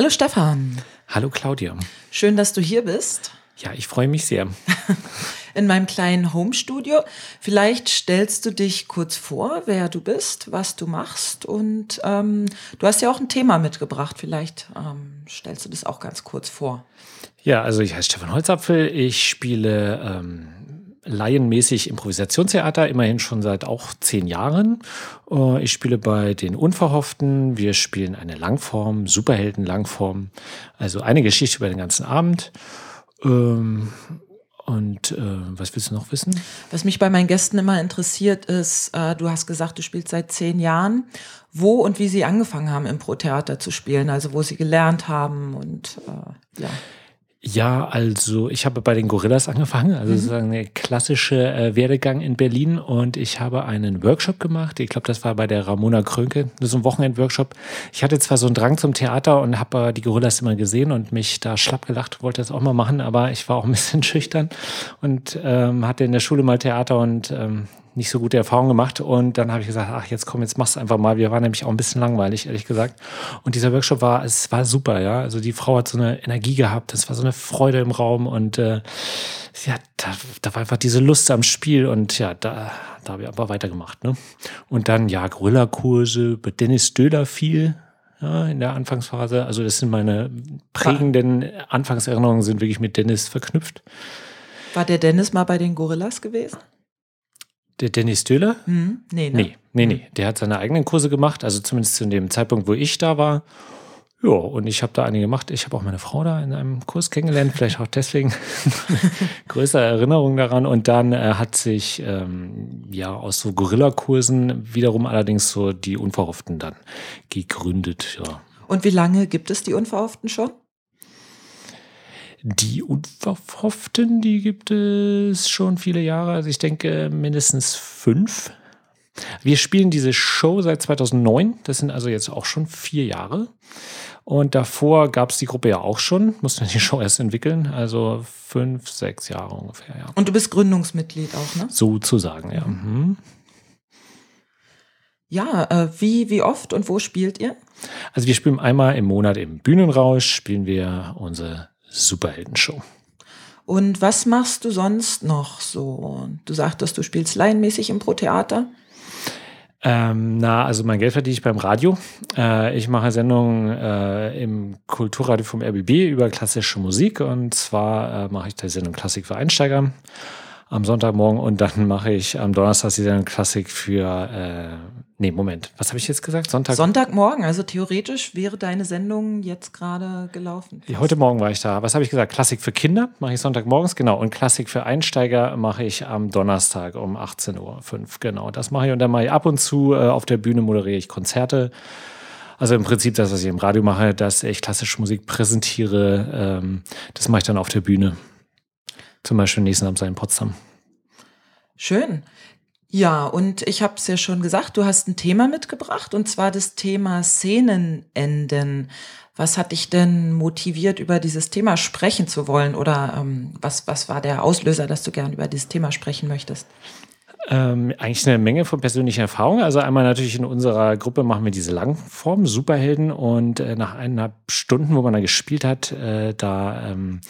Hallo Stefan. Hallo Claudia. Schön, dass du hier bist. Ja, ich freue mich sehr. In meinem kleinen Homestudio. Vielleicht stellst du dich kurz vor, wer du bist, was du machst. Und ähm, du hast ja auch ein Thema mitgebracht. Vielleicht ähm, stellst du das auch ganz kurz vor. Ja, also ich heiße Stefan Holzapfel. Ich spiele ähm, laienmäßig Improvisationstheater, immerhin schon seit auch zehn Jahren. Äh, ich spiele bei den Unverhofften. Wir spielen eine Langform, Superhelden-Langform. Also eine Geschichte über den ganzen Abend. Ähm, und äh, was willst du noch wissen? Was mich bei meinen Gästen immer interessiert ist, äh, du hast gesagt, du spielst seit zehn Jahren. Wo und wie sie angefangen haben, Impro-Theater zu spielen, also wo sie gelernt haben und ja. Ja, also ich habe bei den Gorillas angefangen, also mhm. sozusagen der klassische äh, Werdegang in Berlin und ich habe einen Workshop gemacht. Ich glaube, das war bei der Ramona Krönke, so ein Wochenend-Workshop. Ich hatte zwar so einen Drang zum Theater und habe äh, die Gorillas immer gesehen und mich da schlapp gelacht, wollte das auch mal machen, aber ich war auch ein bisschen schüchtern und ähm, hatte in der Schule mal Theater und ähm, nicht so gute Erfahrungen gemacht. Und dann habe ich gesagt, ach, jetzt komm, jetzt mach's einfach mal. Wir waren nämlich auch ein bisschen langweilig, ehrlich gesagt. Und dieser Workshop war, es war super, ja. Also die Frau hat so eine Energie gehabt, es war so eine Freude im Raum und äh, ja, da, da war einfach diese Lust am Spiel und ja, da, da habe ich aber weitergemacht. Ne? Und dann, ja, Gorilla-Kurse, bei Dennis Döder viel, ja, in der Anfangsphase. Also das sind meine prägenden Anfangserinnerungen sind wirklich mit Dennis verknüpft. War der Dennis mal bei den Gorillas gewesen? Der Dennis Döhler? Hm, nee, ne? nee, nee, nee. Der hat seine eigenen Kurse gemacht, also zumindest zu dem Zeitpunkt, wo ich da war. Ja, und ich habe da einige gemacht. Ich habe auch meine Frau da in einem Kurs kennengelernt, vielleicht auch deswegen größere Erinnerung daran. Und dann äh, hat sich ähm, ja aus so Gorilla-Kursen wiederum allerdings so die Unverhofften dann gegründet. Ja. Und wie lange gibt es die Unverhofften schon? Die Unverhofften, die gibt es schon viele Jahre. Also ich denke mindestens fünf. Wir spielen diese Show seit 2009. Das sind also jetzt auch schon vier Jahre. Und davor gab es die Gruppe ja auch schon, mussten die Show erst entwickeln, also fünf, sechs Jahre ungefähr, ja. Und du bist Gründungsmitglied auch, ne? Sozusagen, ja. Mhm. Ja, äh, wie, wie oft und wo spielt ihr? Also wir spielen einmal im Monat im Bühnenrausch, spielen wir unsere Superheldenshow. Und was machst du sonst noch so? Du sagtest, du spielst laienmäßig im Pro-Theater. Ähm, na, also mein Geld verdiene ich beim Radio. Äh, ich mache Sendungen äh, im Kulturradio vom RBB über klassische Musik und zwar äh, mache ich die Sendung Klassik für Einsteiger am Sonntagmorgen und dann mache ich am Donnerstag die Sendung Klassik für äh, Nee, Moment. Was habe ich jetzt gesagt? Sonntag. Sonntagmorgen. Also theoretisch wäre deine Sendung jetzt gerade gelaufen. Ja, heute Morgen war ich da. Was habe ich gesagt? Klassik für Kinder mache ich Sonntagmorgens, genau. Und Klassik für Einsteiger mache ich am Donnerstag um 18.05 Uhr. Genau, das mache ich. Und dann mache ich ab und zu äh, auf der Bühne moderiere ich Konzerte. Also im Prinzip das, was ich im Radio mache, dass ich klassische Musik präsentiere, ähm, das mache ich dann auf der Bühne. Zum Beispiel nächsten Abend in Potsdam. Schön. Ja, und ich habe es ja schon gesagt, du hast ein Thema mitgebracht, und zwar das Thema Szenenenden. Was hat dich denn motiviert, über dieses Thema sprechen zu wollen? Oder ähm, was, was war der Auslöser, dass du gern über dieses Thema sprechen möchtest? Ähm, eigentlich eine Menge von persönlichen Erfahrungen. Also einmal natürlich in unserer Gruppe machen wir diese Langform, Superhelden. Und äh, nach eineinhalb Stunden, wo man da gespielt hat, äh, da ähm,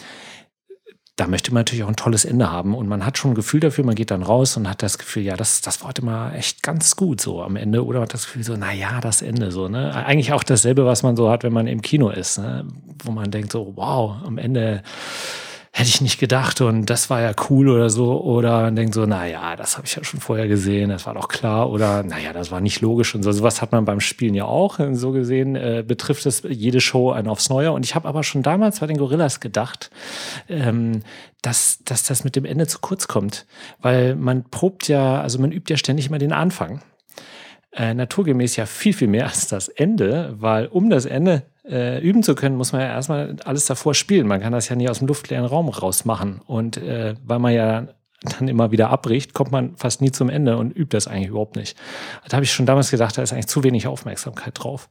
da möchte man natürlich auch ein tolles Ende haben. Und man hat schon ein Gefühl dafür, man geht dann raus und hat das Gefühl, ja, das, das war heute mal echt ganz gut so am Ende. Oder hat das Gefühl so, na ja, das Ende so, ne? Eigentlich auch dasselbe, was man so hat, wenn man im Kino ist, ne? Wo man denkt so, wow, am Ende hätte ich nicht gedacht und das war ja cool oder so. Oder denkt so, naja, das habe ich ja schon vorher gesehen, das war doch klar. Oder naja, das war nicht logisch und so. Sowas hat man beim Spielen ja auch. So gesehen äh, betrifft es jede Show ein aufs Neue. Und ich habe aber schon damals bei den Gorillas gedacht, ähm, dass, dass das mit dem Ende zu kurz kommt. Weil man probt ja, also man übt ja ständig immer den Anfang. Äh, naturgemäß ja viel, viel mehr als das Ende, weil um das Ende äh, üben zu können, muss man ja erstmal alles davor spielen. Man kann das ja nie aus dem luftleeren Raum rausmachen. Und äh, weil man ja dann immer wieder abbricht, kommt man fast nie zum Ende und übt das eigentlich überhaupt nicht. Da habe ich schon damals gedacht, da ist eigentlich zu wenig Aufmerksamkeit drauf.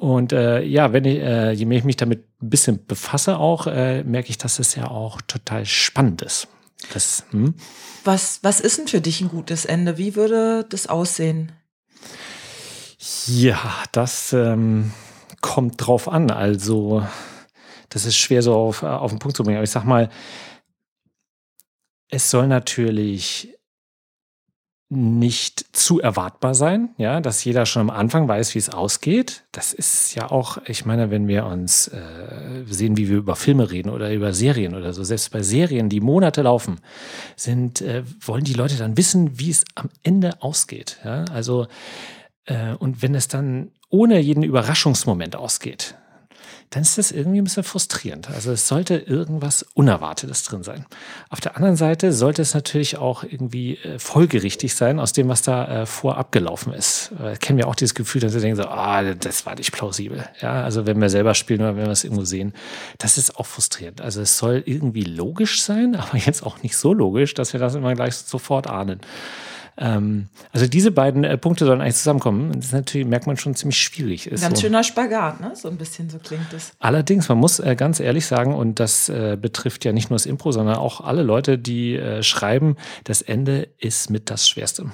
Und äh, ja, wenn ich, äh, je mehr ich mich damit ein bisschen befasse, auch äh, merke ich, dass es ja auch total spannend ist. Das, hm? was, was ist denn für dich ein gutes Ende? Wie würde das aussehen? Ja, das ähm, kommt drauf an. Also, das ist schwer so auf, auf den Punkt zu bringen. Aber ich sag mal, es soll natürlich nicht zu erwartbar sein, ja, dass jeder schon am Anfang weiß, wie es ausgeht. Das ist ja auch, ich meine, wenn wir uns äh, sehen, wie wir über Filme reden oder über Serien oder so, selbst bei Serien, die Monate laufen, sind, äh, wollen die Leute dann wissen, wie es am Ende ausgeht. Ja? Also, äh, und wenn es dann ohne jeden Überraschungsmoment ausgeht, dann ist das irgendwie ein bisschen frustrierend. Also es sollte irgendwas Unerwartetes drin sein. Auf der anderen Seite sollte es natürlich auch irgendwie äh, folgerichtig sein aus dem, was da äh, vorab gelaufen ist. Äh, kennen wir auch dieses Gefühl, dass wir denken so, ah, das war nicht plausibel. Ja, also wenn wir selber spielen oder wenn wir es irgendwo sehen, das ist auch frustrierend. Also es soll irgendwie logisch sein, aber jetzt auch nicht so logisch, dass wir das immer gleich sofort ahnen. Ähm, also diese beiden äh, Punkte sollen eigentlich zusammenkommen. Das ist natürlich, merkt man schon, ziemlich schwierig. Ist ganz so. schöner Spagat, ne? So ein bisschen so klingt es. Allerdings, man muss äh, ganz ehrlich sagen, und das äh, betrifft ja nicht nur das Impro, sondern auch alle Leute, die äh, schreiben, das Ende ist mit das Schwerste.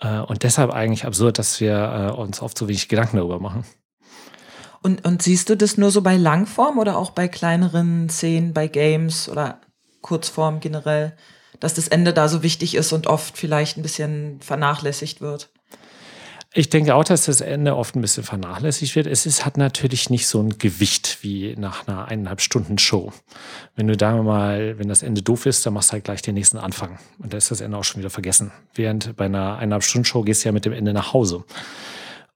Äh, und deshalb eigentlich absurd, dass wir äh, uns oft so wenig Gedanken darüber machen. Und, und siehst du das nur so bei Langform oder auch bei kleineren Szenen, bei Games oder Kurzform generell? Dass das Ende da so wichtig ist und oft vielleicht ein bisschen vernachlässigt wird. Ich denke auch, dass das Ende oft ein bisschen vernachlässigt wird. Es ist, hat natürlich nicht so ein Gewicht wie nach einer eineinhalb Stunden Show. Wenn du da mal, wenn das Ende doof ist, dann machst du halt gleich den nächsten Anfang. Und da ist das Ende auch schon wieder vergessen. Während bei einer eineinhalb Stunden Show gehst du ja mit dem Ende nach Hause.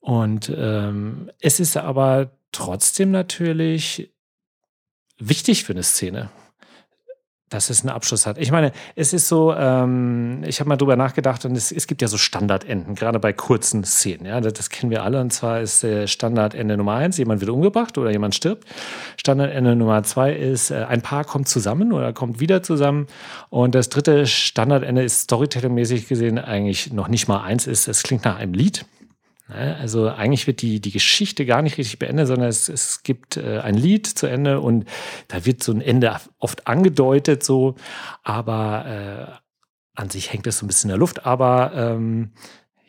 Und ähm, es ist aber trotzdem natürlich wichtig für eine Szene dass es einen Abschluss hat. Ich meine, es ist so, ähm, ich habe mal drüber nachgedacht und es, es, gibt ja so Standardenden, gerade bei kurzen Szenen. Ja, das, das kennen wir alle. Und zwar ist äh, Standardende Nummer eins, jemand wird umgebracht oder jemand stirbt. Standardende Nummer zwei ist, äh, ein Paar kommt zusammen oder kommt wieder zusammen. Und das dritte Standardende ist storytellingmäßig gesehen eigentlich noch nicht mal eins ist, es klingt nach einem Lied. Ne? Also eigentlich wird die, die Geschichte gar nicht richtig beendet, sondern es, es gibt äh, ein Lied zu Ende und da wird so ein Ende oft angedeutet, so, aber äh, an sich hängt es so ein bisschen in der Luft, aber ähm,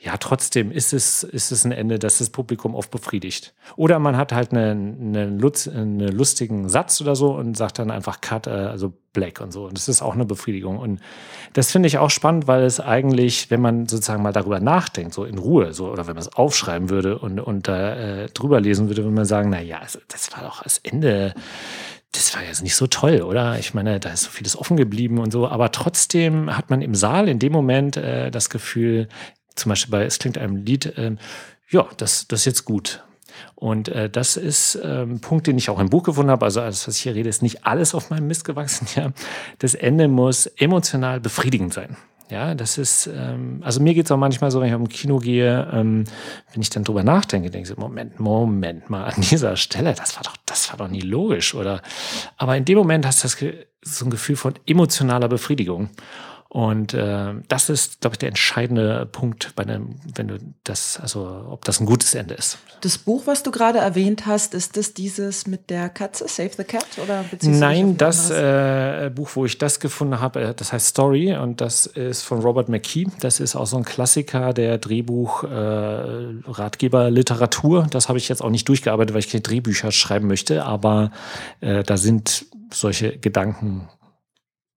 ja, trotzdem ist es, ist es ein Ende, das das Publikum oft befriedigt. Oder man hat halt einen, einen, Lutz, einen lustigen Satz oder so und sagt dann einfach Cut, äh, also Black und so. Und das ist auch eine Befriedigung. Und das finde ich auch spannend, weil es eigentlich, wenn man sozusagen mal darüber nachdenkt, so in Ruhe, so, oder wenn man es aufschreiben würde und, und da äh, drüber lesen würde, würde man sagen, na ja, das war doch das Ende das war jetzt nicht so toll, oder? Ich meine, da ist so vieles offen geblieben und so, aber trotzdem hat man im Saal in dem Moment äh, das Gefühl, zum Beispiel bei Es klingt einem Lied, äh, ja, das, das ist jetzt gut. Und äh, das ist äh, ein Punkt, den ich auch im Buch gefunden habe. Also alles, was ich hier rede, ist nicht alles auf meinem Mist gewachsen. Ja. Das Ende muss emotional befriedigend sein. Ja, das ist, ähm, also mir geht es auch manchmal so, wenn ich auf dem Kino gehe, ähm, wenn ich dann drüber nachdenke, denke ich so, Moment, Moment mal, an dieser Stelle, das war doch, das war doch nie logisch, oder? Aber in dem Moment hast du das, so ein Gefühl von emotionaler Befriedigung. Und äh, das ist, glaube ich, der entscheidende Punkt bei einem, wenn du das, also ob das ein gutes Ende ist. Das Buch, was du gerade erwähnt hast, ist das dieses mit der Katze, Save the Cat? Oder Nein, das äh, Buch, wo ich das gefunden habe, äh, das heißt Story und das ist von Robert McKee. Das ist auch so ein Klassiker der Drehbuch, äh, Ratgeber, Literatur. Das habe ich jetzt auch nicht durchgearbeitet, weil ich keine Drehbücher schreiben möchte, aber äh, da sind solche Gedanken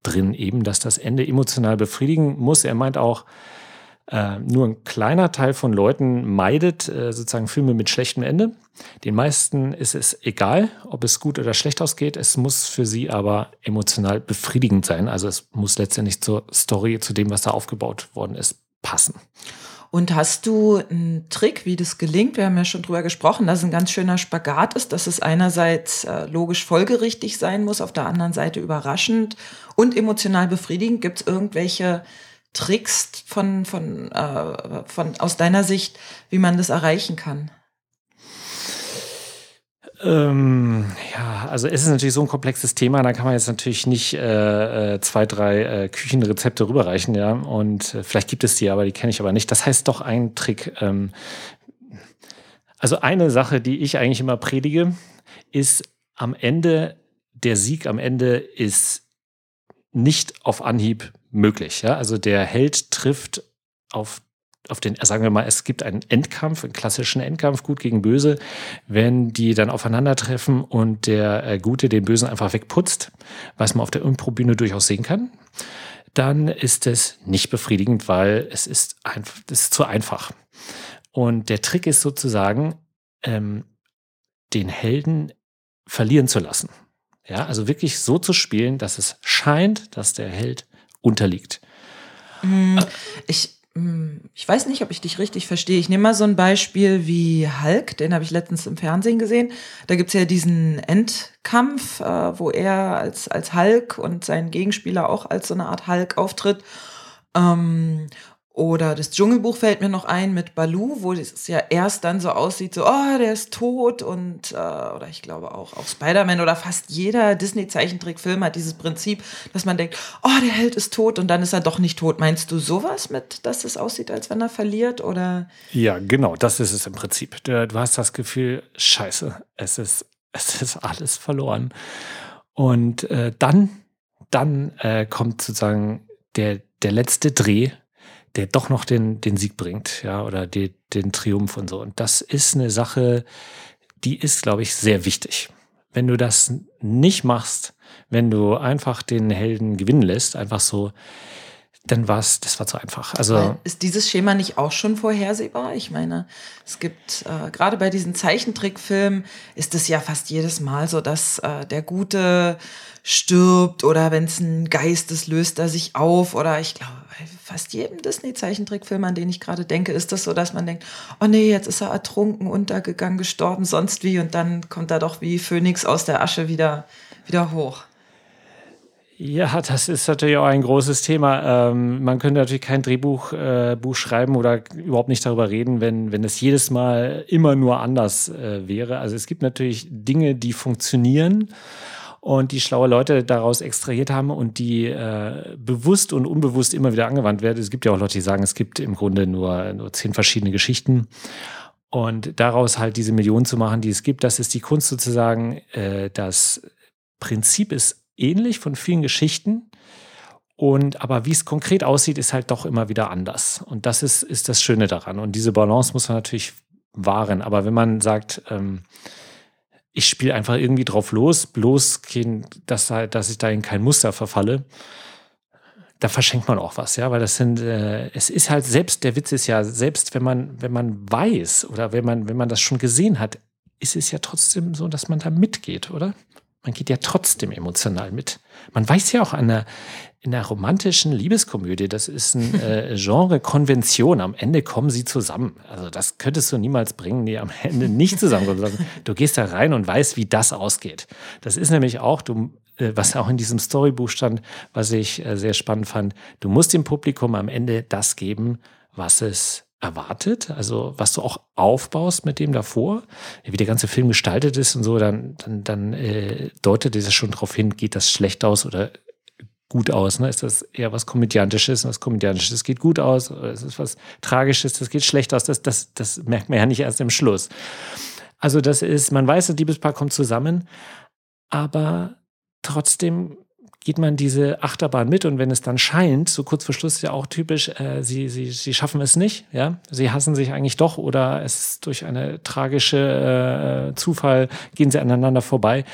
drin, eben, dass das Ende emotional befriedigen muss. Er meint auch, äh, nur ein kleiner Teil von Leuten meidet äh, sozusagen Filme mit schlechtem Ende. Den meisten ist es egal, ob es gut oder schlecht ausgeht. Es muss für sie aber emotional befriedigend sein. Also es muss letztendlich zur Story, zu dem, was da aufgebaut worden ist, passen. Und hast du einen Trick, wie das gelingt? Wir haben ja schon drüber gesprochen, dass es ein ganz schöner Spagat ist, dass es einerseits äh, logisch folgerichtig sein muss, auf der anderen Seite überraschend und emotional befriedigend. Gibt es irgendwelche Tricks von, von, äh, von, aus deiner Sicht, wie man das erreichen kann? Ähm, ja, also es ist natürlich so ein komplexes Thema, da kann man jetzt natürlich nicht äh, äh, zwei, drei äh, Küchenrezepte rüberreichen, ja. Und äh, vielleicht gibt es die, aber die kenne ich aber nicht. Das heißt doch ein Trick. Ähm, also eine Sache, die ich eigentlich immer predige, ist am Ende, der Sieg am Ende ist nicht auf Anhieb möglich. Ja? Also der Held trifft auf auf den, sagen wir mal, es gibt einen Endkampf, einen klassischen Endkampf, gut gegen böse, wenn die dann aufeinandertreffen und der äh, Gute den Bösen einfach wegputzt, was man auf der Improbühne durchaus sehen kann, dann ist es nicht befriedigend, weil es ist, einfach, es ist zu einfach. Und der Trick ist sozusagen, ähm, den Helden verlieren zu lassen. Ja, also wirklich so zu spielen, dass es scheint, dass der Held unterliegt. Mm, ich, mm, ich weiß nicht, ob ich dich richtig verstehe. Ich nehme mal so ein Beispiel wie Hulk, den habe ich letztens im Fernsehen gesehen. Da gibt es ja diesen Endkampf, äh, wo er als, als Hulk und sein Gegenspieler auch als so eine Art Hulk auftritt. Ähm, oder das Dschungelbuch fällt mir noch ein mit Baloo, wo es ja erst dann so aussieht, so, oh, der ist tot. Und, äh, oder ich glaube auch, auch Spider-Man oder fast jeder Disney-Zeichentrickfilm hat dieses Prinzip, dass man denkt, oh, der Held ist tot und dann ist er doch nicht tot. Meinst du sowas mit, dass es aussieht, als wenn er verliert? Oder? Ja, genau, das ist es im Prinzip. Du hast das Gefühl, scheiße, es ist, es ist alles verloren. Und äh, dann, dann äh, kommt sozusagen der, der letzte Dreh der doch noch den, den Sieg bringt, ja, oder die, den Triumph und so. Und das ist eine Sache, die ist, glaube ich, sehr wichtig. Wenn du das nicht machst, wenn du einfach den Helden gewinnen lässt, einfach so, dann war es, das war zu einfach. Also ist dieses Schema nicht auch schon vorhersehbar? Ich meine, es gibt äh, gerade bei diesen Zeichentrickfilmen ist es ja fast jedes Mal so, dass äh, der Gute stirbt oder wenn es ein Geist ist, löst er sich auf oder ich glaube bei fast jedem Disney-Zeichentrickfilm, an den ich gerade denke, ist das so, dass man denkt, oh nee, jetzt ist er ertrunken, untergegangen, gestorben, sonst wie und dann kommt er doch wie Phönix aus der Asche wieder, wieder hoch. Ja, das ist natürlich auch ein großes Thema. Ähm, man könnte natürlich kein Drehbuch äh, Buch schreiben oder überhaupt nicht darüber reden, wenn, wenn es jedes Mal immer nur anders äh, wäre. Also es gibt natürlich Dinge, die funktionieren und die schlaue Leute daraus extrahiert haben und die äh, bewusst und unbewusst immer wieder angewandt werden. Es gibt ja auch Leute, die sagen, es gibt im Grunde nur, nur zehn verschiedene Geschichten. Und daraus halt diese Millionen zu machen, die es gibt, das ist die Kunst sozusagen. Äh, das Prinzip ist ähnlich von vielen Geschichten. Und aber wie es konkret aussieht, ist halt doch immer wieder anders. Und das ist, ist das Schöne daran. Und diese Balance muss man natürlich wahren. Aber wenn man sagt, ähm, ich spiele einfach irgendwie drauf los, bloß kein, dass, dass ich da in kein Muster verfalle, da verschenkt man auch was, ja, weil das sind, äh, es ist halt selbst, der Witz ist ja, selbst wenn man, wenn man weiß oder wenn man, wenn man das schon gesehen hat, ist es ja trotzdem so, dass man da mitgeht, oder? Man geht ja trotzdem emotional mit. Man weiß ja auch an der, in der romantischen Liebeskomödie, das ist ein äh, Genre-Konvention. Am Ende kommen sie zusammen. Also das könntest du niemals bringen, die am Ende nicht zusammenkommen. Du gehst da rein und weißt, wie das ausgeht. Das ist nämlich auch, du, äh, was auch in diesem Storybuch stand, was ich äh, sehr spannend fand. Du musst dem Publikum am Ende das geben, was es erwartet, also was du auch aufbaust mit dem davor, wie der ganze Film gestaltet ist und so, dann, dann, dann äh, deutet es schon darauf hin, geht das schlecht aus oder gut aus. Ne? Ist das eher was Komödiantisches? Was Komödiantisches geht gut aus? Oder ist es was Tragisches? Das geht schlecht aus. Das, das, das merkt man ja nicht erst im Schluss. Also das ist, man weiß, das Liebespaar kommt zusammen, aber trotzdem geht man diese Achterbahn mit und wenn es dann scheint, so kurz vor Schluss ist ja auch typisch, äh, sie, sie, sie schaffen es nicht, ja, sie hassen sich eigentlich doch oder es durch eine tragische äh, Zufall gehen sie aneinander vorbei,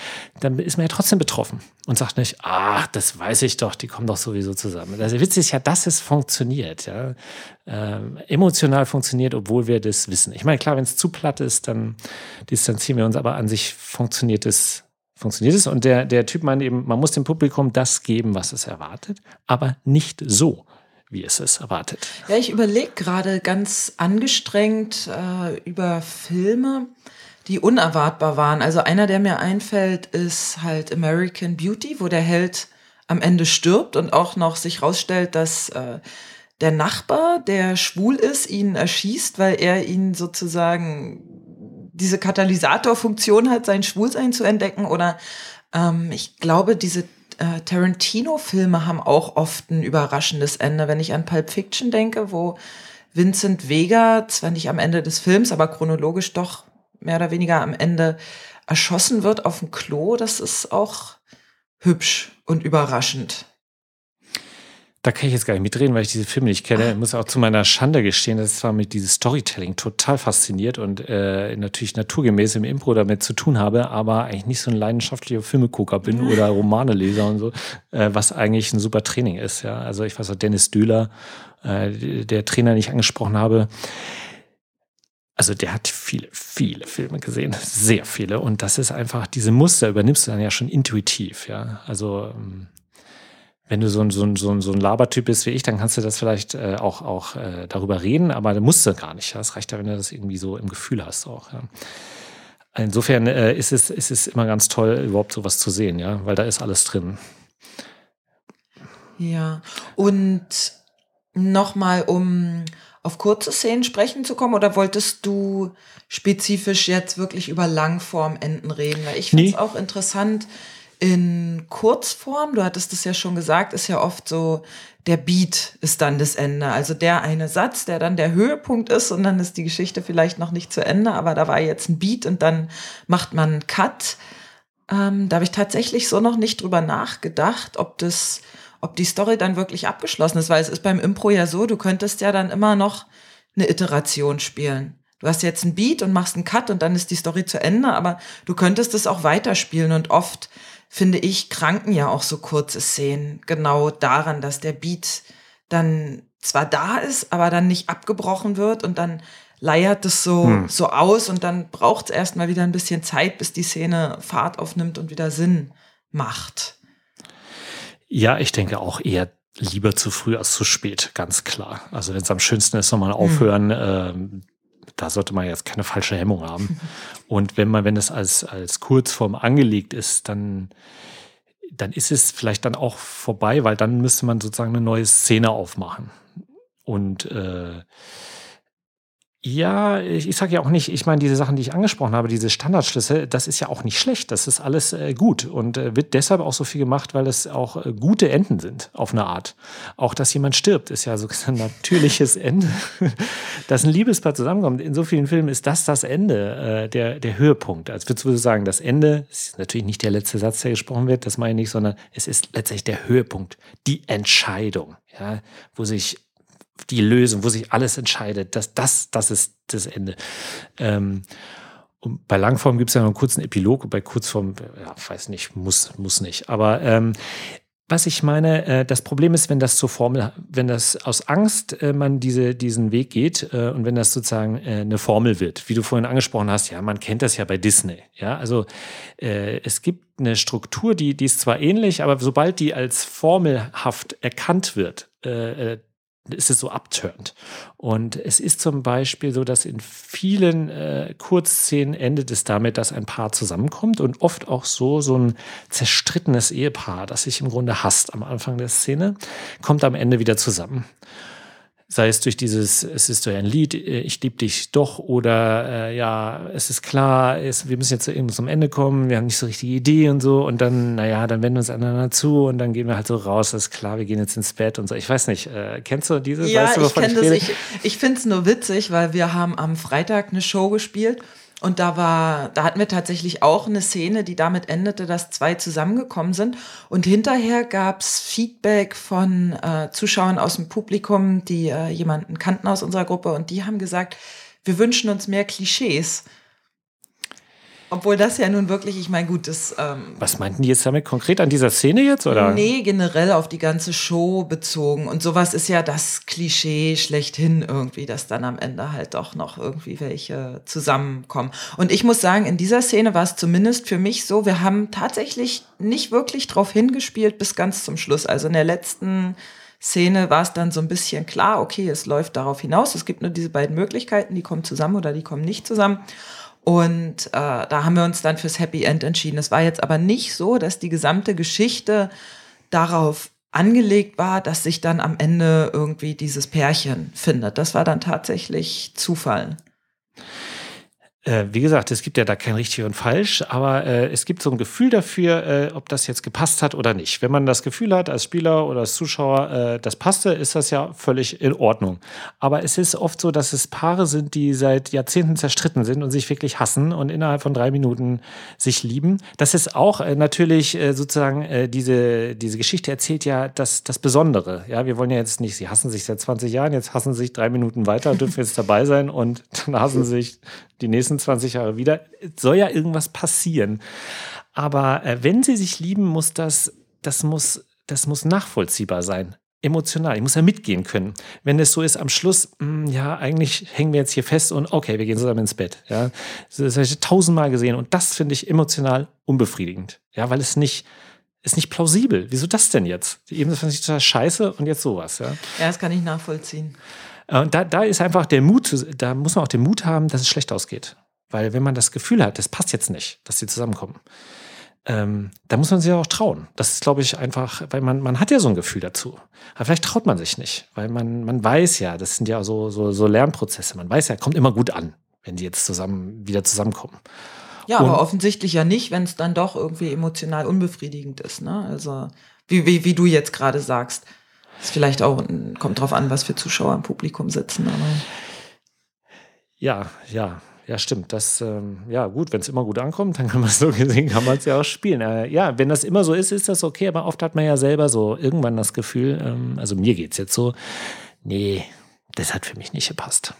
dann ist man ja trotzdem betroffen und sagt nicht, ach, das weiß ich doch, die kommen doch sowieso zusammen. Also der Witz ist ja, dass es funktioniert, ja, ähm, emotional funktioniert, obwohl wir das wissen. Ich meine, klar, wenn es zu platt ist, dann distanzieren wir uns, aber an sich funktioniert es funktioniert es. Und der, der Typ meint eben, man muss dem Publikum das geben, was es erwartet, aber nicht so, wie es es erwartet. Ja, ich überlege gerade ganz angestrengt äh, über Filme, die unerwartbar waren. Also einer, der mir einfällt, ist halt American Beauty, wo der Held am Ende stirbt und auch noch sich rausstellt, dass äh, der Nachbar, der schwul ist, ihn erschießt, weil er ihn sozusagen diese Katalysatorfunktion hat, sein Schwulsein zu entdecken. Oder ähm, ich glaube, diese äh, Tarantino-Filme haben auch oft ein überraschendes Ende. Wenn ich an Pulp Fiction denke, wo Vincent Vega, zwar nicht am Ende des Films, aber chronologisch doch mehr oder weniger am Ende erschossen wird auf dem Klo, das ist auch hübsch und überraschend. Da kann ich jetzt gar nicht mitreden, weil ich diese Filme nicht kenne. Ich muss auch zu meiner Schande gestehen, dass es war mit dieses Storytelling total fasziniert und äh, natürlich naturgemäß im Impro damit zu tun habe, aber eigentlich nicht so ein leidenschaftlicher Filmegucker bin oder Romaneleser und so, äh, was eigentlich ein super Training ist. Ja, also ich weiß auch Dennis Döhler, äh, der Trainer, den ich angesprochen habe. Also der hat viele, viele Filme gesehen, sehr viele. Und das ist einfach, diese Muster übernimmst du dann ja schon intuitiv, ja. Also ähm, wenn du so ein, so ein, so ein, so ein Labertyp bist wie ich, dann kannst du das vielleicht äh, auch, auch äh, darüber reden, aber du musst du gar nicht. Das reicht ja, wenn du das irgendwie so im Gefühl hast auch. Ja. Insofern äh, ist, es, ist es immer ganz toll, überhaupt sowas zu sehen, ja, weil da ist alles drin. Ja, und nochmal, um auf kurze Szenen sprechen zu kommen, oder wolltest du spezifisch jetzt wirklich über Langformenden reden? Weil ich finde es nee. auch interessant, in Kurzform, du hattest es ja schon gesagt, ist ja oft so, der Beat ist dann das Ende. Also der eine Satz, der dann der Höhepunkt ist und dann ist die Geschichte vielleicht noch nicht zu Ende, aber da war jetzt ein Beat und dann macht man einen Cut. Ähm, da habe ich tatsächlich so noch nicht drüber nachgedacht, ob das, ob die Story dann wirklich abgeschlossen ist, weil es ist beim Impro ja so, du könntest ja dann immer noch eine Iteration spielen. Du hast jetzt einen Beat und machst einen Cut und dann ist die Story zu Ende, aber du könntest es auch weiterspielen und oft finde ich, kranken ja auch so kurze Szenen genau daran, dass der Beat dann zwar da ist, aber dann nicht abgebrochen wird und dann leiert es so, hm. so aus und dann braucht es erstmal wieder ein bisschen Zeit, bis die Szene Fahrt aufnimmt und wieder Sinn macht. Ja, ich denke auch eher lieber zu früh als zu spät, ganz klar. Also wenn es am schönsten ist, nochmal aufhören, hm. ähm, da sollte man jetzt keine falsche Hemmung haben. Und wenn man, wenn es als, als Kurzform angelegt ist, dann, dann ist es vielleicht dann auch vorbei, weil dann müsste man sozusagen eine neue Szene aufmachen. Und äh, ja, ich, ich sage ja auch nicht, ich meine, diese Sachen, die ich angesprochen habe, diese Standardschlüsse, das ist ja auch nicht schlecht. Das ist alles äh, gut und äh, wird deshalb auch so viel gemacht, weil es auch äh, gute Enden sind, auf eine Art. Auch, dass jemand stirbt, ist ja so ein natürliches Ende. dass ein Liebespaar zusammenkommt, in so vielen Filmen ist das das Ende, äh, der, der Höhepunkt. Als würdest du sagen, das Ende ist natürlich nicht der letzte Satz, der gesprochen wird, das meine ich nicht, sondern es ist letztendlich der Höhepunkt, die Entscheidung, ja, wo sich die Lösung, wo sich alles entscheidet. Das, das, das ist das Ende. Ähm, und bei Langform gibt es ja noch einen kurzen Epilog bei Kurzform, ja, weiß nicht, muss, muss nicht. Aber ähm, was ich meine, äh, das Problem ist, wenn das zur Formel, wenn das aus Angst äh, man diese, diesen Weg geht äh, und wenn das sozusagen äh, eine Formel wird, wie du vorhin angesprochen hast, ja, man kennt das ja bei Disney. Ja, also äh, es gibt eine Struktur, die, die ist zwar ähnlich, aber sobald die als formelhaft erkannt wird, äh, ist es so abturnt. Und es ist zum Beispiel so, dass in vielen äh, Kurzszenen endet es damit, dass ein Paar zusammenkommt und oft auch so, so ein zerstrittenes Ehepaar, das sich im Grunde hasst am Anfang der Szene, kommt am Ende wieder zusammen sei es durch dieses, es ist so ein Lied, äh, ich liebe dich doch, oder äh, ja, es ist klar, es, wir müssen jetzt irgendwie zum Ende kommen, wir haben nicht so richtige Idee und so, und dann, naja, dann wenden wir uns aneinander zu und dann gehen wir halt so raus, das ist klar, wir gehen jetzt ins Bett und so. Ich weiß nicht, äh, kennst du diese? Ja, weißt du, ich kenne das. Ich, ich finde es nur witzig, weil wir haben am Freitag eine Show gespielt und da war, da hatten wir tatsächlich auch eine Szene, die damit endete, dass zwei zusammengekommen sind. Und hinterher gab's Feedback von äh, Zuschauern aus dem Publikum, die äh, jemanden kannten aus unserer Gruppe und die haben gesagt, wir wünschen uns mehr Klischees. Obwohl das ja nun wirklich, ich meine, gut, das. Ähm, Was meinten die jetzt damit konkret an dieser Szene jetzt, oder? Nee, generell auf die ganze Show bezogen. Und sowas ist ja das Klischee schlechthin irgendwie, dass dann am Ende halt doch noch irgendwie welche zusammenkommen. Und ich muss sagen, in dieser Szene war es zumindest für mich so, wir haben tatsächlich nicht wirklich drauf hingespielt bis ganz zum Schluss. Also in der letzten Szene war es dann so ein bisschen klar, okay, es läuft darauf hinaus. Es gibt nur diese beiden Möglichkeiten, die kommen zusammen oder die kommen nicht zusammen. Und äh, da haben wir uns dann fürs Happy End entschieden. Es war jetzt aber nicht so, dass die gesamte Geschichte darauf angelegt war, dass sich dann am Ende irgendwie dieses Pärchen findet. Das war dann tatsächlich Zufall. Äh, wie gesagt, es gibt ja da kein richtig und falsch, aber äh, es gibt so ein Gefühl dafür, äh, ob das jetzt gepasst hat oder nicht. Wenn man das Gefühl hat als Spieler oder als Zuschauer, äh, das passte, ist das ja völlig in Ordnung. Aber es ist oft so, dass es Paare sind, die seit Jahrzehnten zerstritten sind und sich wirklich hassen und innerhalb von drei Minuten sich lieben. Das ist auch äh, natürlich äh, sozusagen diese, diese Geschichte erzählt ja das, das Besondere. Ja, wir wollen ja jetzt nicht, sie hassen sich seit 20 Jahren, jetzt hassen sie sich drei Minuten weiter, dürfen jetzt dabei sein und dann hassen sie sich die nächsten 20 Jahre wieder. Es soll ja irgendwas passieren. Aber äh, wenn sie sich lieben, muss das, das muss, das muss nachvollziehbar sein. Emotional. Ich muss ja mitgehen können. Wenn es so ist, am Schluss, mh, hm, ja, eigentlich hängen wir jetzt hier fest und okay, wir gehen zusammen ins Bett. Ja, das habe ich tausendmal gesehen und das finde ich emotional unbefriedigend. Ja, weil es nicht, ist nicht plausibel. Wieso das denn jetzt? Eben fand ich total scheiße und jetzt sowas. Ja, ja das kann ich nachvollziehen. Äh, und da, da ist einfach der Mut, da muss man auch den Mut haben, dass es schlecht ausgeht. Weil wenn man das Gefühl hat, das passt jetzt nicht, dass sie zusammenkommen, ähm, da muss man sich auch trauen. Das ist, glaube ich, einfach, weil man, man hat ja so ein Gefühl dazu. Aber vielleicht traut man sich nicht, weil man, man weiß ja, das sind ja so, so, so Lernprozesse. Man weiß ja, kommt immer gut an, wenn die jetzt zusammen wieder zusammenkommen. Ja, Und, aber offensichtlich ja nicht, wenn es dann doch irgendwie emotional unbefriedigend ist. Ne? Also, wie, wie, wie du jetzt gerade sagst. Ist vielleicht auch, kommt drauf an, was für Zuschauer im Publikum sitzen. Aber ja, ja, ja, stimmt. Das, ähm, ja, gut, wenn es immer gut ankommt, dann kann man es so gesehen, kann man es ja auch spielen. Äh, ja, wenn das immer so ist, ist das okay, aber oft hat man ja selber so irgendwann das Gefühl, ähm, also mir geht es jetzt so, nee, das hat für mich nicht gepasst.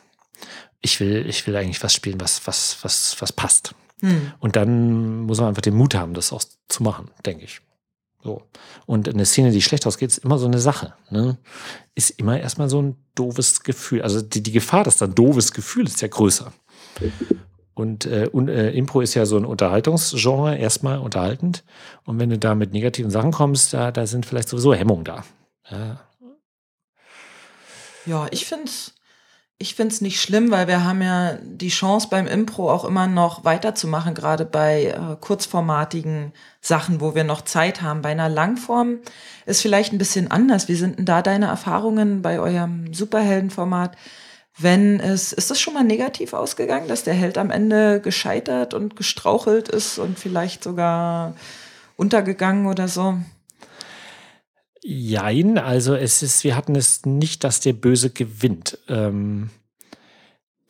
Ich will, ich will eigentlich was spielen, was, was, was, was passt. Hm. Und dann muss man einfach den Mut haben, das auch zu machen, denke ich. So. Und eine Szene, die schlecht ausgeht, ist immer so eine Sache. Ne? Ist immer erstmal so ein doofes Gefühl. Also die, die Gefahr, dass da ein doofes Gefühl ist, ja größer. Und, äh, und äh, Impro ist ja so ein Unterhaltungsgenre, erstmal unterhaltend. Und wenn du da mit negativen Sachen kommst, da, da sind vielleicht sowieso Hemmungen da. Ja, ja ich finde es ich finde es nicht schlimm, weil wir haben ja die Chance beim Impro auch immer noch weiterzumachen, gerade bei äh, kurzformatigen Sachen, wo wir noch Zeit haben. Bei einer Langform ist vielleicht ein bisschen anders. Wie sind denn da deine Erfahrungen bei eurem Superheldenformat? Wenn es, ist das schon mal negativ ausgegangen, dass der Held am Ende gescheitert und gestrauchelt ist und vielleicht sogar untergegangen oder so? Jein, also es ist, wir hatten es nicht, dass der Böse gewinnt. Ähm,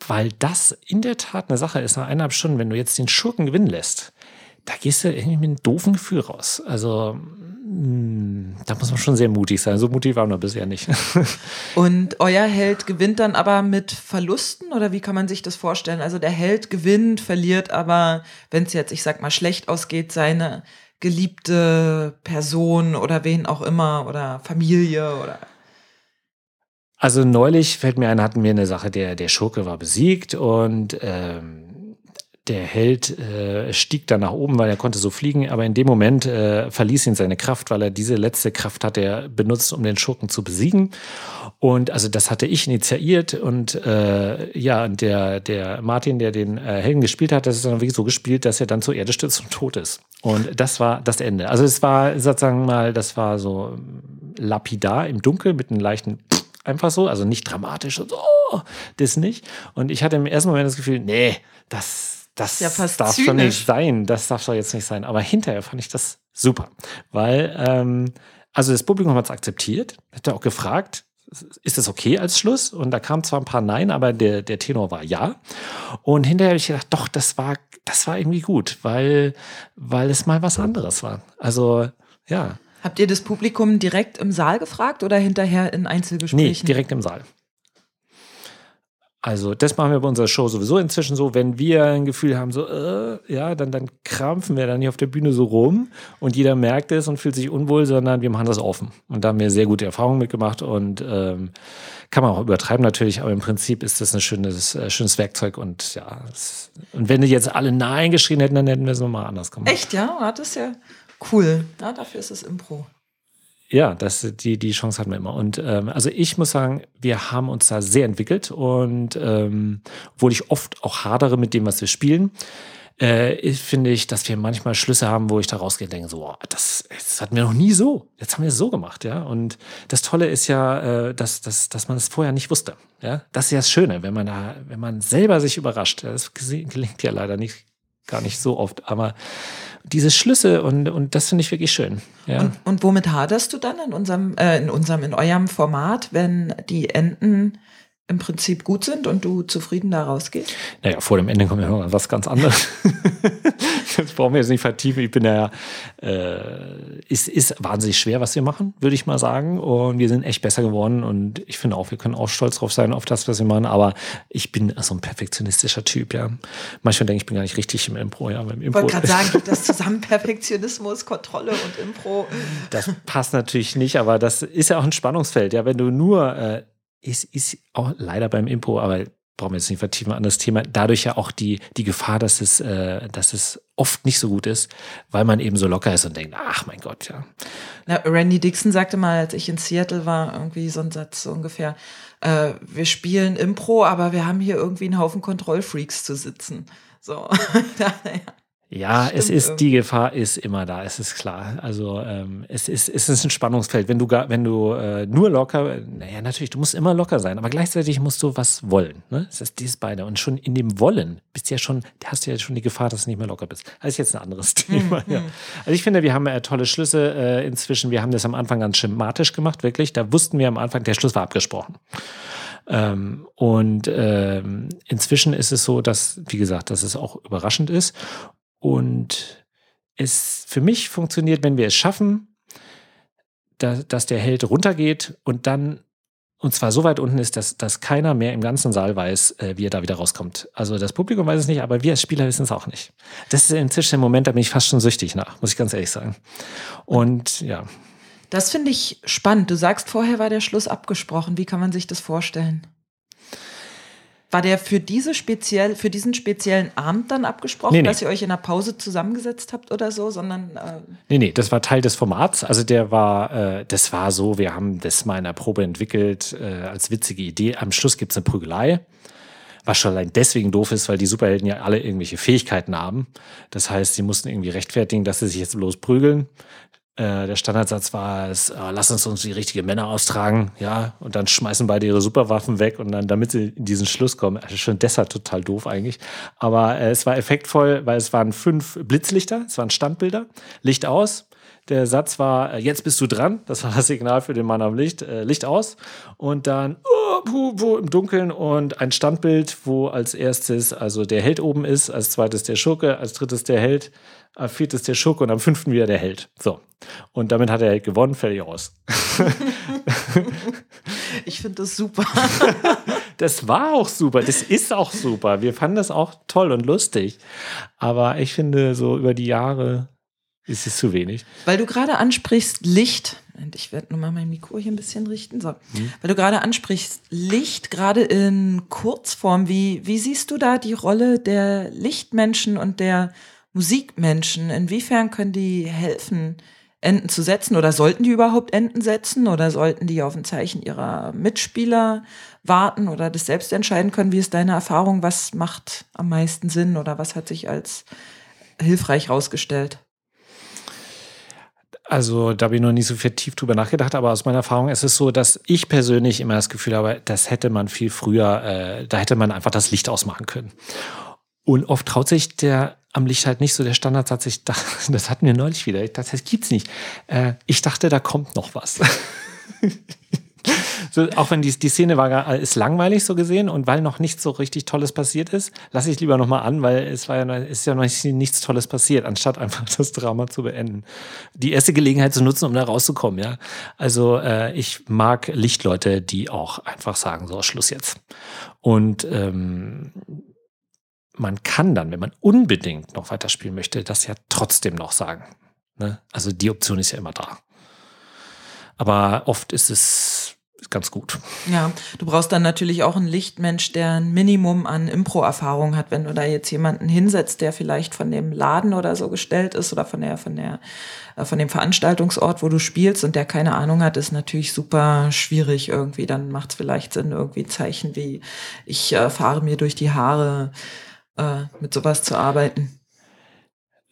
weil das in der Tat eine Sache ist, nach eineinhalb Stunden, wenn du jetzt den Schurken gewinnen lässt, da gehst du irgendwie mit einem doofen Gefühl raus. Also, mh, hm, da muss man schon sehr mutig sein. So mutig waren wir bisher nicht. Und euer Held gewinnt dann aber mit Verlusten oder wie kann man sich das vorstellen? Also der Held gewinnt, verliert aber, wenn es jetzt, ich sag mal, schlecht ausgeht, seine geliebte Person oder wen auch immer oder Familie oder. Also neulich fällt mir ein, hatten wir eine Sache, der, der Schurke war besiegt und ähm, der Held äh, stieg dann nach oben, weil er konnte so fliegen, aber in dem Moment äh, verließ ihn seine Kraft, weil er diese letzte Kraft hat er benutzt, um den Schurken zu besiegen. Und also das hatte ich initiiert und äh, ja, der, der Martin, der den äh, Helden gespielt hat, das ist dann wirklich so gespielt, dass er dann zur Erde stürzt und tot ist. Und das war das Ende. Also es war sozusagen mal, das war so lapidar im Dunkel mit einem leichten einfach so, also nicht dramatisch und so, oh, das nicht. Und ich hatte im ersten Moment das Gefühl, nee, das, das ja darf doch nicht sein, das darf doch jetzt nicht sein. Aber hinterher fand ich das super, weil ähm, also das Publikum hat es akzeptiert, hat auch gefragt, ist das okay als Schluss? Und da kamen zwar ein paar Nein, aber der, der Tenor war ja. Und hinterher habe ich gedacht, doch, das war, das war irgendwie gut, weil, weil es mal was anderes war. Also, ja. Habt ihr das Publikum direkt im Saal gefragt oder hinterher in Einzelgesprächen? Nee, direkt im Saal. Also das machen wir bei unserer Show sowieso inzwischen so, wenn wir ein Gefühl haben, so, äh, ja, dann, dann krampfen wir dann hier auf der Bühne so rum und jeder merkt es und fühlt sich unwohl, sondern wir machen das offen. Und da haben wir sehr gute Erfahrungen mitgemacht und ähm, kann man auch übertreiben natürlich, aber im Prinzip ist das ein schönes, äh, schönes Werkzeug und ja, es, und wenn die jetzt alle Nein geschrien hätten, dann hätten wir es nochmal anders gemacht. Echt, ja? Hat es ja cool. Ja, dafür ist es Impro. Ja, das, die, die Chance hatten wir immer. Und ähm, also ich muss sagen, wir haben uns da sehr entwickelt und ähm, obwohl ich oft auch hadere mit dem, was wir spielen, äh, finde ich, dass wir manchmal Schlüsse haben, wo ich da rausgehe und denke, so, oh, das, das hatten wir noch nie so. Jetzt haben wir es so gemacht, ja. Und das Tolle ist ja, äh, dass, dass, dass man es vorher nicht wusste. Ja, das ist ja das Schöne, wenn man da, wenn man selber sich überrascht. Das gelingt ja leider nicht, gar nicht so oft, aber diese Schlüsse und, und das finde ich wirklich schön. Ja. Und, und womit haderst du dann in unserem, äh, in unserem, in eurem Format, wenn die Enden im Prinzip gut sind und du zufrieden da rausgehst? Naja, vor dem Ende kommt ja noch was ganz anderes. das brauchen wir jetzt nicht vertiefen. Ich bin ja, äh, ist, ist wahnsinnig schwer, was wir machen, würde ich mal sagen. Und wir sind echt besser geworden. Und ich finde auch, wir können auch stolz drauf sein, auf das, was wir machen. Aber ich bin so ein perfektionistischer Typ, ja. Manchmal denke ich, ich bin gar nicht richtig im Impro, ja. Beim Impro ich wollte gerade sagen, geht das zusammen Perfektionismus, Kontrolle und Impro? Das passt natürlich nicht, aber das ist ja auch ein Spannungsfeld, ja. Wenn du nur äh, ist, ist auch leider beim Impro, aber brauchen wir jetzt nicht vertiefen an das Thema, dadurch ja auch die, die Gefahr, dass es, äh, dass es oft nicht so gut ist, weil man eben so locker ist und denkt, ach mein Gott, ja. Na, Randy Dixon sagte mal, als ich in Seattle war, irgendwie so ein Satz so ungefähr, äh, wir spielen Impro, aber wir haben hier irgendwie einen Haufen Kontrollfreaks zu sitzen. So, ja. Ja, Stimmt es ist, die Gefahr ist immer da, es ist klar. Also ähm, es, ist, es ist ein Spannungsfeld. Wenn du, gar, wenn du äh, nur locker, naja, natürlich, du musst immer locker sein, aber gleichzeitig musst du was wollen. Ne? Das ist dieses beide. Und schon in dem Wollen bist du ja schon, hast du ja schon die Gefahr, dass du nicht mehr locker bist. Das ist jetzt ein anderes Thema. Mhm. Ja. Also ich finde, wir haben äh, tolle Schlüsse äh, inzwischen. Wir haben das am Anfang ganz schematisch gemacht, wirklich. Da wussten wir am Anfang, der Schluss war abgesprochen. Ähm, und ähm, inzwischen ist es so, dass, wie gesagt, dass es auch überraschend ist. Und es für mich funktioniert, wenn wir es schaffen, dass, dass der Held runtergeht und dann und zwar so weit unten ist, dass, dass keiner mehr im ganzen Saal weiß, äh, wie er da wieder rauskommt. Also das Publikum weiß es nicht, aber wir als Spieler wissen es auch nicht. Das ist inzwischen der Moment, da bin ich fast schon süchtig nach, muss ich ganz ehrlich sagen. Und ja. Das finde ich spannend. Du sagst, vorher war der Schluss abgesprochen. Wie kann man sich das vorstellen? War der für diese speziell, für diesen speziellen Abend dann abgesprochen, nee, nee. dass ihr euch in der Pause zusammengesetzt habt oder so, sondern äh Nee, nee, das war Teil des Formats. Also der war, äh, das war so, wir haben das mal in der Probe entwickelt äh, als witzige Idee. Am Schluss gibt es eine Prügelei. Was schon allein deswegen doof ist, weil die Superhelden ja alle irgendwelche Fähigkeiten haben. Das heißt, sie mussten irgendwie rechtfertigen, dass sie sich jetzt bloß prügeln. Äh, der Standardsatz war es, äh, lass uns uns die richtigen Männer austragen, ja, und dann schmeißen beide ihre Superwaffen weg und dann, damit sie in diesen Schluss kommen. Also schon deshalb total doof eigentlich. Aber äh, es war effektvoll, weil es waren fünf Blitzlichter, es waren Standbilder, Licht aus. Der Satz war, äh, jetzt bist du dran. Das war das Signal für den Mann am Licht. Äh, Licht aus. Und dann oh, puh, puh, im Dunkeln und ein Standbild, wo als erstes also der Held oben ist, als zweites der Schurke, als drittes der Held, am viertes der Schurke und am fünften wieder der Held. So. Und damit hat er halt gewonnen, fertig aus. ich finde das super. das war auch super, das ist auch super. Wir fanden das auch toll und lustig. Aber ich finde, so über die Jahre ist es zu wenig. Weil du gerade ansprichst Licht. Ich werde nur mal mein Mikro hier ein bisschen richten. So. Hm. Weil du gerade ansprichst Licht, gerade in Kurzform. Wie, wie siehst du da die Rolle der Lichtmenschen und der Musikmenschen, inwiefern können die helfen, Enden zu setzen oder sollten die überhaupt Enden setzen oder sollten die auf ein Zeichen ihrer Mitspieler warten oder das selbst entscheiden können? Wie ist deine Erfahrung? Was macht am meisten Sinn oder was hat sich als hilfreich herausgestellt? Also da habe ich noch nicht so viel tief drüber nachgedacht, aber aus meiner Erfahrung ist es so, dass ich persönlich immer das Gefühl habe, das hätte man viel früher, äh, da hätte man einfach das Licht ausmachen können. Und oft traut sich der am Licht halt nicht so der Standardsatz. Ich dachte, das hatten wir neulich wieder. Ich dachte, das gibt's nicht. Äh, ich dachte, da kommt noch was. so, auch wenn die, die Szene war, ist langweilig so gesehen und weil noch nichts so richtig Tolles passiert ist, lasse ich lieber noch mal an, weil es war ja noch, ist ja noch nichts Tolles passiert, anstatt einfach das Drama zu beenden. Die erste Gelegenheit zu nutzen, um da rauszukommen, ja. Also äh, ich mag Lichtleute, die auch einfach sagen, so Schluss jetzt. Und ähm, man kann dann, wenn man unbedingt noch weiterspielen möchte, das ja trotzdem noch sagen. Ne? Also die Option ist ja immer da. Aber oft ist es ganz gut. Ja, du brauchst dann natürlich auch einen Lichtmensch, der ein Minimum an Impro-Erfahrung hat. Wenn du da jetzt jemanden hinsetzt, der vielleicht von dem Laden oder so gestellt ist oder von der, von der, äh, von dem Veranstaltungsort, wo du spielst und der keine Ahnung hat, ist natürlich super schwierig irgendwie. Dann macht es vielleicht Sinn, irgendwie Zeichen wie ich äh, fahre mir durch die Haare äh, mit sowas zu arbeiten.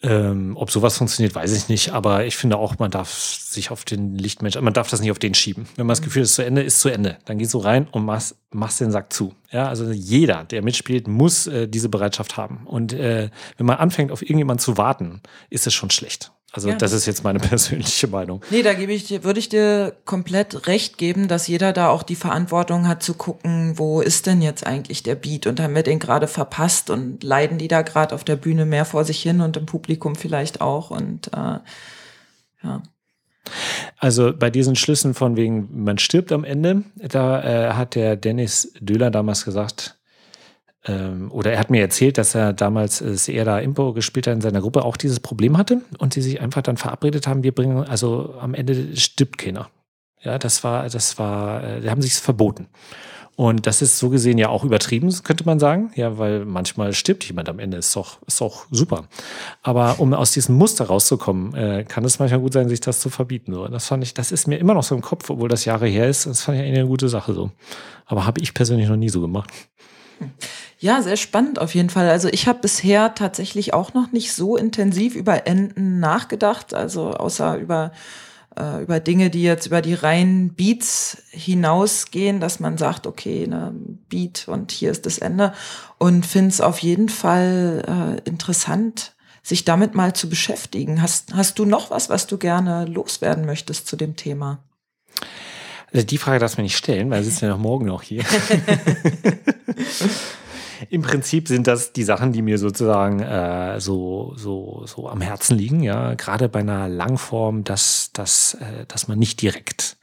Ähm, ob sowas funktioniert, weiß ich nicht. Aber ich finde auch, man darf sich auf den Lichtmensch, man darf das nicht auf den schieben. Wenn man das mhm. Gefühl ist, zu Ende ist zu Ende, dann gehst du rein und machst, machst den Sack zu. Ja, also jeder, der mitspielt, muss äh, diese Bereitschaft haben. Und äh, wenn man anfängt, auf irgendjemanden zu warten, ist es schon schlecht. Also ja, das ist jetzt meine persönliche Meinung. Nee, da gebe ich dir, würde ich dir komplett recht geben, dass jeder da auch die Verantwortung hat zu gucken, wo ist denn jetzt eigentlich der Beat und haben wir den gerade verpasst und leiden die da gerade auf der Bühne mehr vor sich hin und im Publikum vielleicht auch und äh, ja. Also bei diesen Schlüssen von wegen, man stirbt am Ende, da äh, hat der Dennis Döhler damals gesagt, ähm, oder er hat mir erzählt, dass er damals, als er da Impo gespielt hat in seiner Gruppe, auch dieses Problem hatte und sie sich einfach dann verabredet haben, wir bringen, also am Ende stirbt keiner. Ja, das war, das war, äh, die haben sich verboten. Und das ist so gesehen ja auch übertrieben, könnte man sagen. Ja, weil manchmal stirbt jemand am Ende, ist doch, ist doch super. Aber um aus diesem Muster rauszukommen, äh, kann es manchmal gut sein, sich das zu verbieten. So. Das fand ich, das ist mir immer noch so im Kopf, obwohl das Jahre her ist. Das fand ich eigentlich eine gute Sache so. Aber habe ich persönlich noch nie so gemacht. Ja, sehr spannend auf jeden Fall. Also ich habe bisher tatsächlich auch noch nicht so intensiv über Enden nachgedacht, also außer über äh, über Dinge, die jetzt über die reinen Beats hinausgehen, dass man sagt, okay, ne, Beat und hier ist das Ende und finde es auf jeden Fall äh, interessant, sich damit mal zu beschäftigen. Hast, hast du noch was, was du gerne loswerden möchtest zu dem Thema? Also die Frage darfst du mir nicht stellen, weil sitzen ja noch morgen noch hier. Im Prinzip sind das die Sachen, die mir sozusagen äh, so, so, so am Herzen liegen. Ja, gerade bei einer Langform, dass, dass, äh, dass man nicht direkt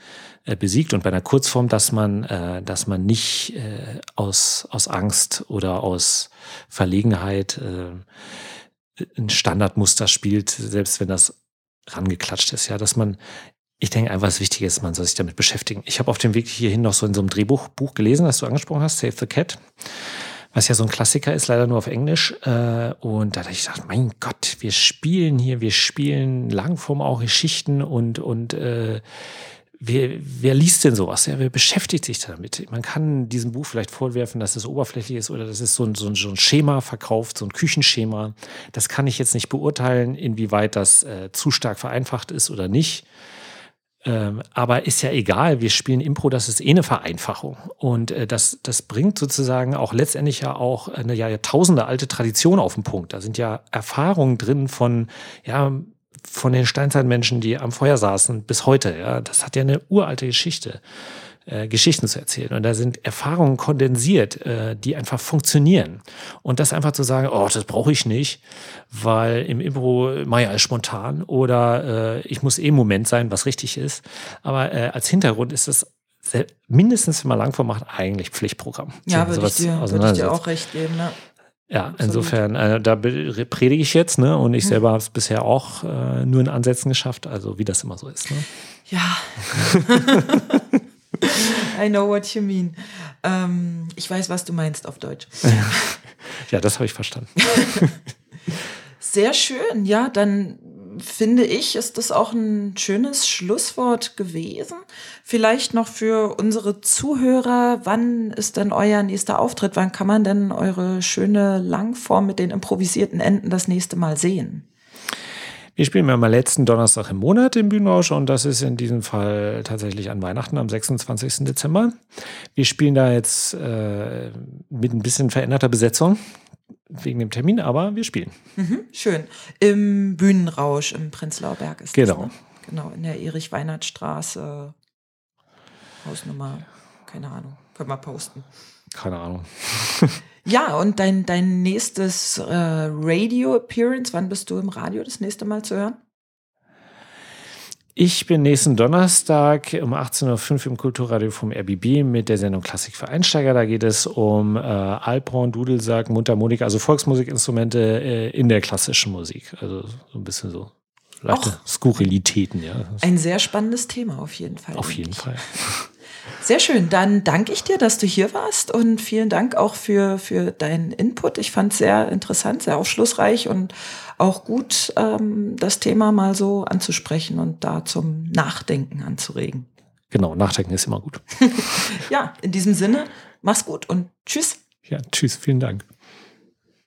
äh, besiegt und bei einer Kurzform, dass man, äh, dass man nicht äh, aus, aus Angst oder aus Verlegenheit äh, ein Standardmuster spielt, selbst wenn das rangeklatscht ist. Ja, dass man ich denke einfach, das Wichtige ist, man soll sich damit beschäftigen. Ich habe auf dem Weg hierhin noch so in so einem Drehbuch Buch gelesen, das du angesprochen hast, Save the Cat, was ja so ein Klassiker ist, leider nur auf Englisch. Äh, und da dachte ich, mein Gott, wir spielen hier, wir spielen Langform auch Geschichten und, und äh, wer, wer liest denn sowas? Ja, wer beschäftigt sich damit? Man kann diesem Buch vielleicht vorwerfen, dass es oberflächlich ist oder dass es so ein, so ein, so ein Schema verkauft, so ein Küchenschema. Das kann ich jetzt nicht beurteilen, inwieweit das äh, zu stark vereinfacht ist oder nicht. Ähm, aber ist ja egal, wir spielen Impro, das ist eh eine Vereinfachung. Und äh, das, das bringt sozusagen auch letztendlich ja auch eine ja, Jahrtausende alte Tradition auf den Punkt. Da sind ja Erfahrungen drin von, ja, von den Steinzeitmenschen, die am Feuer saßen bis heute. Ja, das hat ja eine uralte Geschichte. Äh, Geschichten zu erzählen. Und da sind Erfahrungen kondensiert, äh, die einfach funktionieren. Und das einfach zu sagen, oh, das brauche ich nicht, weil im Impro mache ich alles spontan oder äh, ich muss eh im Moment sein, was richtig ist. Aber äh, als Hintergrund ist es mindestens, wenn man Langform macht, eigentlich Pflichtprogramm. Ja, würde ich, dir, ich dir auch recht geben. Ne? Ja, Absolut. insofern, äh, da predige ich jetzt, ne? Und ich hm. selber habe es bisher auch äh, nur in Ansätzen geschafft, also wie das immer so ist. Ne? Ja. I know what you mean. Ähm, ich weiß, was du meinst auf Deutsch. ja, das habe ich verstanden. Sehr schön. Ja, dann finde ich, ist das auch ein schönes Schlusswort gewesen. Vielleicht noch für unsere Zuhörer, wann ist denn euer nächster Auftritt? Wann kann man denn eure schöne Langform mit den improvisierten Enden das nächste Mal sehen? Wir spielen immer letzten Donnerstag im Monat im Bühnenrausch und das ist in diesem Fall tatsächlich an Weihnachten am 26. Dezember. Wir spielen da jetzt äh, mit ein bisschen veränderter Besetzung wegen dem Termin, aber wir spielen. Mhm, schön. Im Bühnenrausch im Prenzlauer Berg ist genau. das. Ne? Genau, in der Erich-Weinert-Straße, Hausnummer, keine Ahnung, können wir posten. Keine Ahnung. Ja, und dein, dein nächstes äh, Radio-Appearance, wann bist du im Radio das nächste Mal zu hören? Ich bin nächsten Donnerstag um 18.05 Uhr im Kulturradio vom RBB mit der Sendung Klassik für Einsteiger. Da geht es um äh, Alphorn, Dudelsack, Mundharmonika, also Volksmusikinstrumente äh, in der klassischen Musik. Also so ein bisschen so leichte Skurrilitäten, ja. Ein sehr spannendes Thema auf jeden Fall. Auf jeden. Fall. Sehr schön. Dann danke ich dir, dass du hier warst und vielen Dank auch für, für deinen Input. Ich fand es sehr interessant, sehr aufschlussreich und auch gut, ähm, das Thema mal so anzusprechen und da zum Nachdenken anzuregen. Genau, Nachdenken ist immer gut. ja, in diesem Sinne, mach's gut und tschüss. Ja, tschüss, vielen Dank.